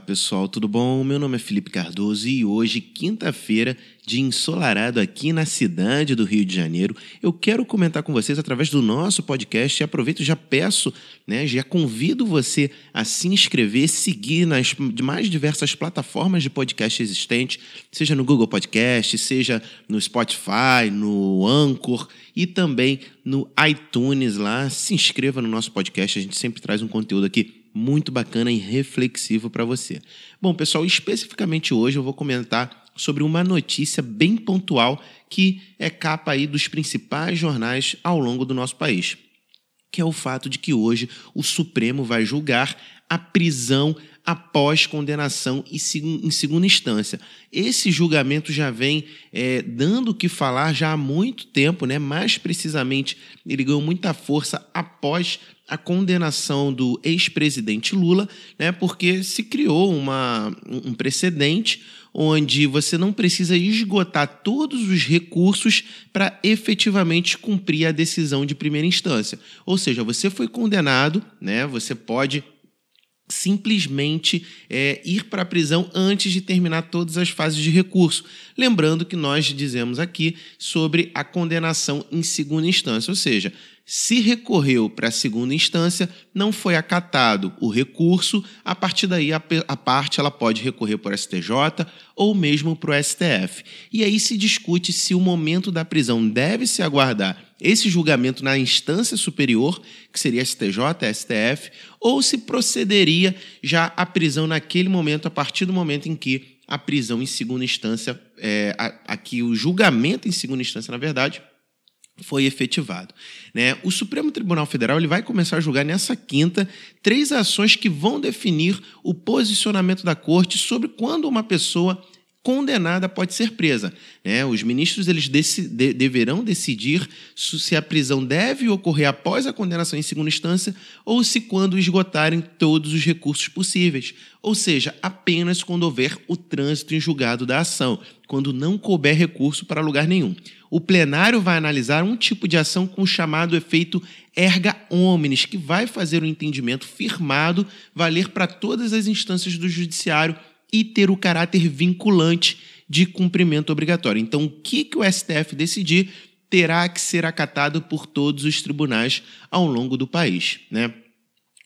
Olá pessoal, tudo bom? Meu nome é Felipe Cardoso e hoje, quinta-feira, de ensolarado aqui na cidade do Rio de Janeiro, eu quero comentar com vocês através do nosso podcast e aproveito já peço, né, já convido você a se inscrever, seguir nas mais diversas plataformas de podcast existentes, seja no Google Podcast, seja no Spotify, no Anchor e também no iTunes lá. Se inscreva no nosso podcast, a gente sempre traz um conteúdo aqui muito bacana e reflexivo para você. Bom, pessoal, especificamente hoje eu vou comentar sobre uma notícia bem pontual que é capa aí dos principais jornais ao longo do nosso país, que é o fato de que hoje o Supremo vai julgar a prisão após condenação em segunda instância. Esse julgamento já vem é, dando o que falar já há muito tempo, né? mais precisamente, ele ganhou muita força após a condenação do ex-presidente Lula, né? porque se criou uma, um precedente onde você não precisa esgotar todos os recursos para efetivamente cumprir a decisão de primeira instância. Ou seja, você foi condenado, né? Você pode simplesmente é, ir para a prisão antes de terminar todas as fases de recurso. Lembrando que nós dizemos aqui sobre a condenação em segunda instância, ou seja, se recorreu para a segunda instância, não foi acatado o recurso, a partir daí a, a parte ela pode recorrer para o STJ ou mesmo para o STF. E aí se discute se o momento da prisão deve se aguardar esse julgamento na instância superior, que seria STJ, STF, ou se procederia já a prisão naquele momento, a partir do momento em que a prisão em segunda instância, é, aqui o julgamento em segunda instância, na verdade, foi efetivado. Né? O Supremo Tribunal Federal ele vai começar a julgar nessa quinta três ações que vão definir o posicionamento da Corte sobre quando uma pessoa condenada pode ser presa. Né? Os ministros eles deci de deverão decidir se a prisão deve ocorrer após a condenação em segunda instância ou se quando esgotarem todos os recursos possíveis, ou seja, apenas quando houver o trânsito em julgado da ação, quando não couber recurso para lugar nenhum. O plenário vai analisar um tipo de ação com o chamado efeito erga omnes, que vai fazer o entendimento firmado valer para todas as instâncias do judiciário e ter o caráter vinculante de cumprimento obrigatório. Então, o que, que o STF decidir terá que ser acatado por todos os tribunais ao longo do país. Né?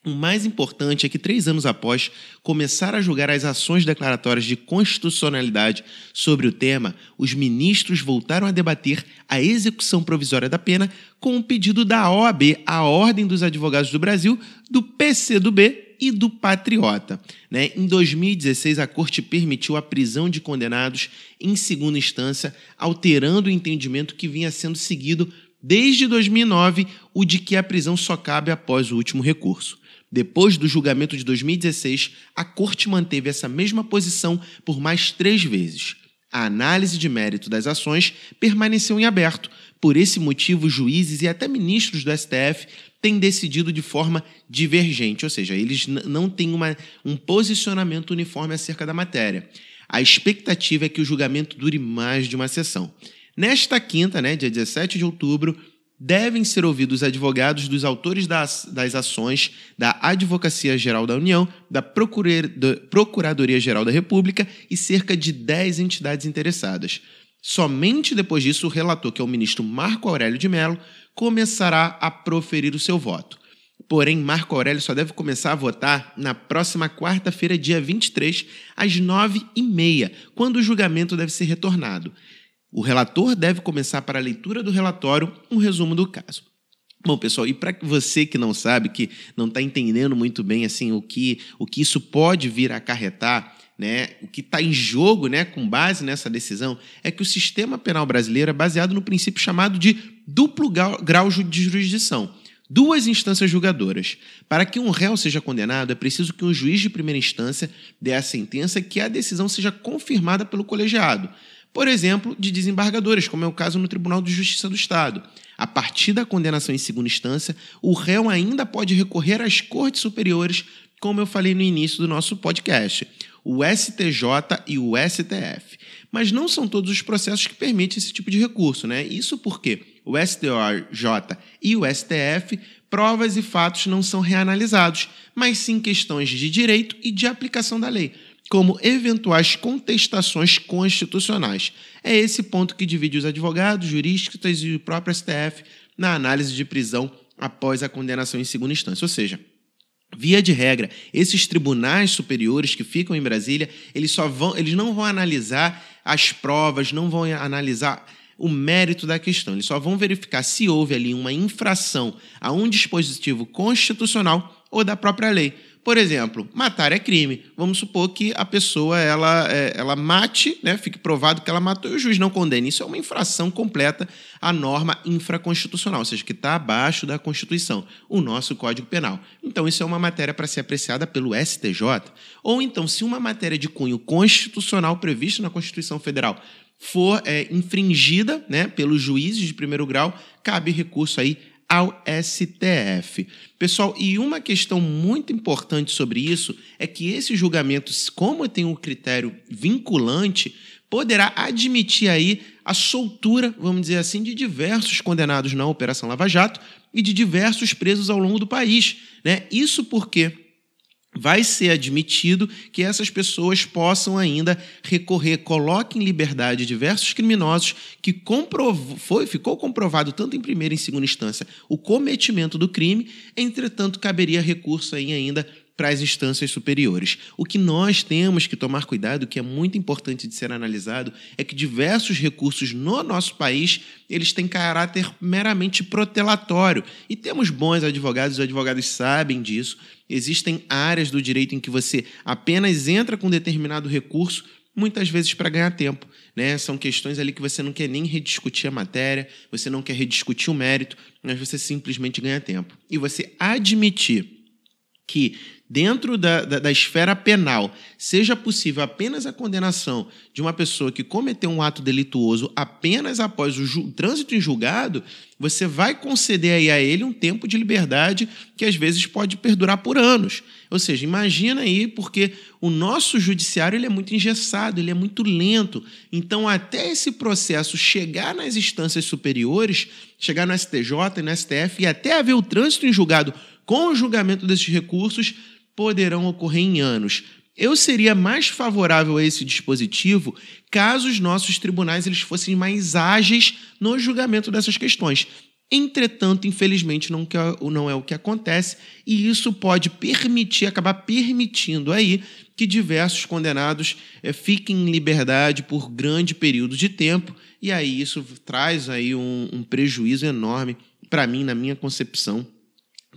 O mais importante é que, três anos após começar a julgar as ações declaratórias de constitucionalidade sobre o tema, os ministros voltaram a debater a execução provisória da pena com o um pedido da OAB, a Ordem dos Advogados do Brasil, do PCdoB e do Patriota. Né? Em 2016, a Corte permitiu a prisão de condenados em segunda instância, alterando o entendimento que vinha sendo seguido desde 2009, o de que a prisão só cabe após o último recurso. Depois do julgamento de 2016, a Corte manteve essa mesma posição por mais três vezes. A análise de mérito das ações permaneceu em aberto. Por esse motivo, juízes e até ministros do STF têm decidido de forma divergente, ou seja, eles não têm uma, um posicionamento uniforme acerca da matéria. A expectativa é que o julgamento dure mais de uma sessão. Nesta quinta, né, dia 17 de outubro, devem ser ouvidos advogados dos autores das, das ações da Advocacia Geral da União, da Procuradoria-Geral da República e cerca de 10 entidades interessadas. Somente depois disso, o relator, que é o ministro Marco Aurélio de Mello, começará a proferir o seu voto. Porém, Marco Aurélio só deve começar a votar na próxima quarta-feira, dia 23, às 9h30, quando o julgamento deve ser retornado. O relator deve começar para a leitura do relatório um resumo do caso. Bom, pessoal, e para você que não sabe, que não está entendendo muito bem assim o que, o que isso pode vir a acarretar, né, o que está em jogo né, com base nessa decisão, é que o sistema penal brasileiro é baseado no princípio chamado de duplo grau de jurisdição. Duas instâncias julgadoras. Para que um réu seja condenado, é preciso que um juiz de primeira instância dê a sentença que a decisão seja confirmada pelo colegiado por exemplo, de desembargadores, como é o caso no Tribunal de Justiça do Estado. A partir da condenação em segunda instância, o réu ainda pode recorrer às cortes superiores, como eu falei no início do nosso podcast, o STJ e o STF. Mas não são todos os processos que permitem esse tipo de recurso, né? Isso porque o STJ e o STF provas e fatos não são reanalisados, mas sim questões de direito e de aplicação da lei, como eventuais contestações constitucionais. É esse ponto que divide os advogados, juristas e o próprio STF na análise de prisão após a condenação em segunda instância. Ou seja, Via de regra, esses tribunais superiores que ficam em Brasília, eles só vão, eles não vão analisar as provas, não vão analisar o mérito da questão. Eles só vão verificar se houve ali uma infração a um dispositivo constitucional ou da própria lei. Por exemplo, matar é crime. Vamos supor que a pessoa ela, é, ela mate, né, fique provado que ela matou e o juiz não condene. Isso é uma infração completa à norma infraconstitucional, ou seja, que está abaixo da Constituição, o nosso Código Penal. Então, isso é uma matéria para ser apreciada pelo STJ. Ou então, se uma matéria de cunho constitucional prevista na Constituição Federal for é, infringida né, pelos juízes de primeiro grau, cabe recurso aí ao STF. Pessoal, e uma questão muito importante sobre isso é que esse julgamento, como tem um critério vinculante, poderá admitir aí a soltura, vamos dizer assim, de diversos condenados na Operação Lava Jato e de diversos presos ao longo do país. Né? Isso porque vai ser admitido que essas pessoas possam ainda recorrer, coloque em liberdade diversos criminosos que comprovou, foi, ficou comprovado tanto em primeira e em segunda instância o cometimento do crime, entretanto caberia recurso aí ainda para as instâncias superiores. O que nós temos que tomar cuidado, que é muito importante de ser analisado, é que diversos recursos no nosso país, eles têm caráter meramente protelatório. E temos bons advogados, os advogados sabem disso. Existem áreas do direito em que você apenas entra com determinado recurso, muitas vezes para ganhar tempo. Né? São questões ali que você não quer nem rediscutir a matéria, você não quer rediscutir o mérito, mas você simplesmente ganha tempo. E você admitir que dentro da, da, da, esfera penal seja possível apenas a condenação de uma pessoa que cometeu um ato delituoso apenas após o trânsito em julgado, você vai conceder aí a ele um tempo de liberdade que às vezes pode perdurar por anos. Ou seja, imagina aí, porque o nosso judiciário ele é muito engessado, ele é muito lento. Então, até esse processo chegar nas instâncias superiores, chegar no STJ e no STF e até haver o trânsito em julgado com o julgamento desses recursos, poderão ocorrer em anos. Eu seria mais favorável a esse dispositivo caso os nossos tribunais eles fossem mais ágeis no julgamento dessas questões. Entretanto, infelizmente, não, não é o que acontece, e isso pode permitir, acabar permitindo aí que diversos condenados é, fiquem em liberdade por grande período de tempo, e aí isso traz aí um, um prejuízo enorme para mim, na minha concepção,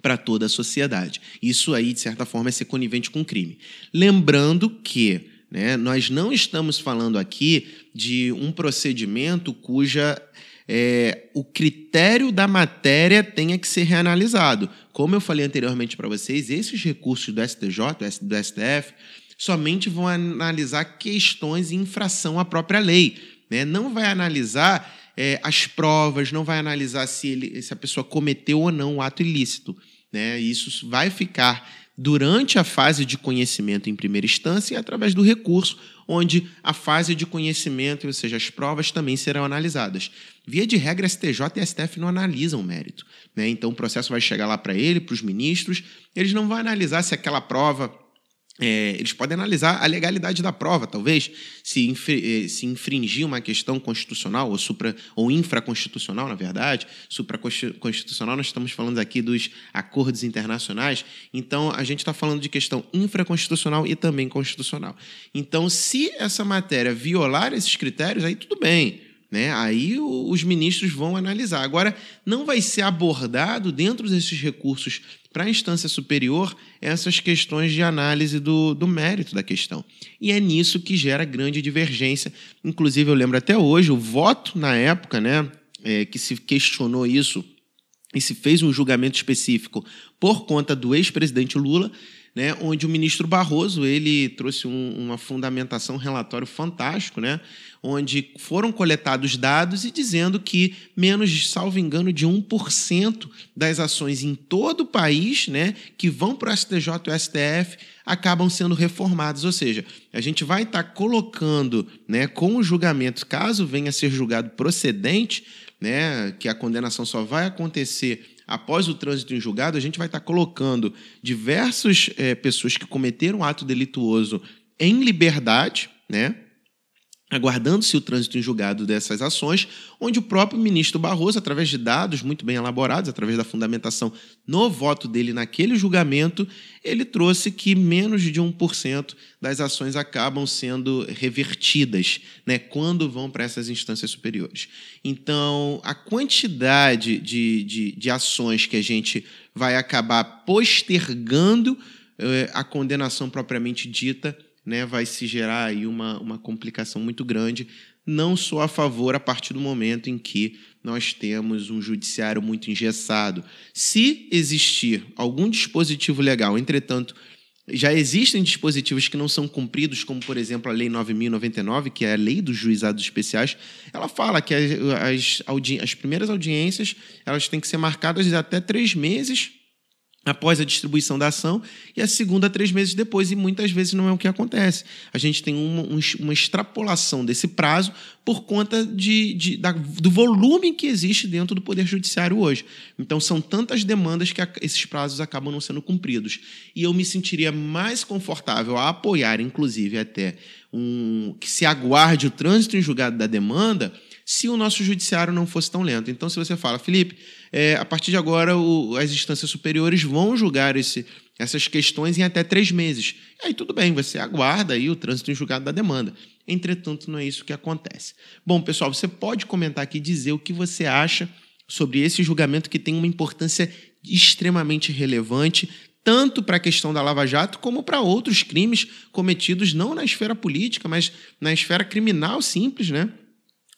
para toda a sociedade. Isso aí, de certa forma, é ser conivente com o crime. Lembrando que né, nós não estamos falando aqui de um procedimento cuja é, o critério da matéria tenha que ser reanalisado. Como eu falei anteriormente para vocês, esses recursos do STJ, do STF, somente vão analisar questões em infração à própria lei. Né? Não vai analisar é, as provas, não vai analisar se, ele, se a pessoa cometeu ou não o ato ilícito. Né? Isso vai ficar durante a fase de conhecimento em primeira instância e através do recurso, onde a fase de conhecimento, ou seja, as provas também serão analisadas. Via de regra, STJ e STF não analisam o mérito. Né? Então, o processo vai chegar lá para ele, para os ministros, eles não vão analisar se aquela prova é, eles podem analisar a legalidade da prova, talvez, se, eh, se infringir uma questão constitucional ou, supra, ou infraconstitucional, na verdade. Supraconstitucional, nós estamos falando aqui dos acordos internacionais. Então, a gente está falando de questão infraconstitucional e também constitucional. Então, se essa matéria violar esses critérios, aí tudo bem. Né? Aí os ministros vão analisar. Agora, não vai ser abordado dentro desses recursos para a instância superior essas questões de análise do, do mérito da questão. E é nisso que gera grande divergência. Inclusive, eu lembro até hoje, o voto na época, né, é, que se questionou isso e se fez um julgamento específico por conta do ex-presidente Lula, né, onde o ministro Barroso ele trouxe um, uma fundamentação, um relatório fantástico, né, onde foram coletados dados e dizendo que menos, salvo engano, de 1% das ações em todo o país né, que vão para o STJ e o STF acabam sendo reformadas. Ou seja, a gente vai estar tá colocando né, com o julgamento, caso venha a ser julgado procedente, né, que a condenação só vai acontecer após o trânsito em julgado, a gente vai estar colocando diversas é, pessoas que cometeram ato delituoso em liberdade, né? Aguardando-se o trânsito em julgado dessas ações, onde o próprio ministro Barroso, através de dados muito bem elaborados, através da fundamentação no voto dele naquele julgamento, ele trouxe que menos de 1% das ações acabam sendo revertidas né, quando vão para essas instâncias superiores. Então, a quantidade de, de, de ações que a gente vai acabar postergando eh, a condenação propriamente dita né, vai se gerar aí uma, uma complicação muito grande, não só a favor a partir do momento em que nós temos um judiciário muito engessado. Se existir algum dispositivo legal, entretanto, já existem dispositivos que não são cumpridos, como, por exemplo, a Lei 9.099, que é a lei dos juizados especiais, ela fala que as, as, as primeiras audiências elas têm que ser marcadas até três meses após a distribuição da ação e a segunda três meses depois, e muitas vezes não é o que acontece. A gente tem uma, uma extrapolação desse prazo por conta de, de da, do volume que existe dentro do Poder Judiciário hoje. Então, são tantas demandas que a, esses prazos acabam não sendo cumpridos. E eu me sentiria mais confortável a apoiar, inclusive, até um, que se aguarde o trânsito em julgado da demanda se o nosso judiciário não fosse tão lento. Então, se você fala, Felipe, é, a partir de agora o, as instâncias superiores vão julgar esse, essas questões em até três meses. Aí tudo bem, você aguarda aí o trânsito em julgado da demanda. Entretanto, não é isso que acontece. Bom, pessoal, você pode comentar aqui e dizer o que você acha sobre esse julgamento que tem uma importância extremamente relevante, tanto para a questão da Lava Jato como para outros crimes cometidos não na esfera política, mas na esfera criminal simples, né?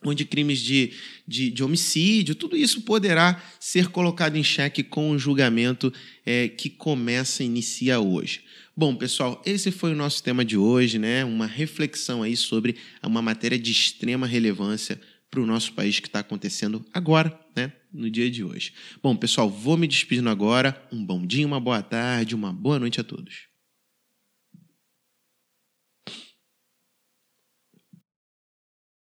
Onde crimes de, de, de, homicídio, tudo isso poderá ser colocado em xeque com o julgamento é, que começa, inicia hoje. Bom, pessoal, esse foi o nosso tema de hoje, né? Uma reflexão aí sobre uma matéria de extrema relevância para o nosso país que está acontecendo agora, né? No dia de hoje. Bom, pessoal, vou me despedindo agora. Um bom dia, uma boa tarde, uma boa noite a todos.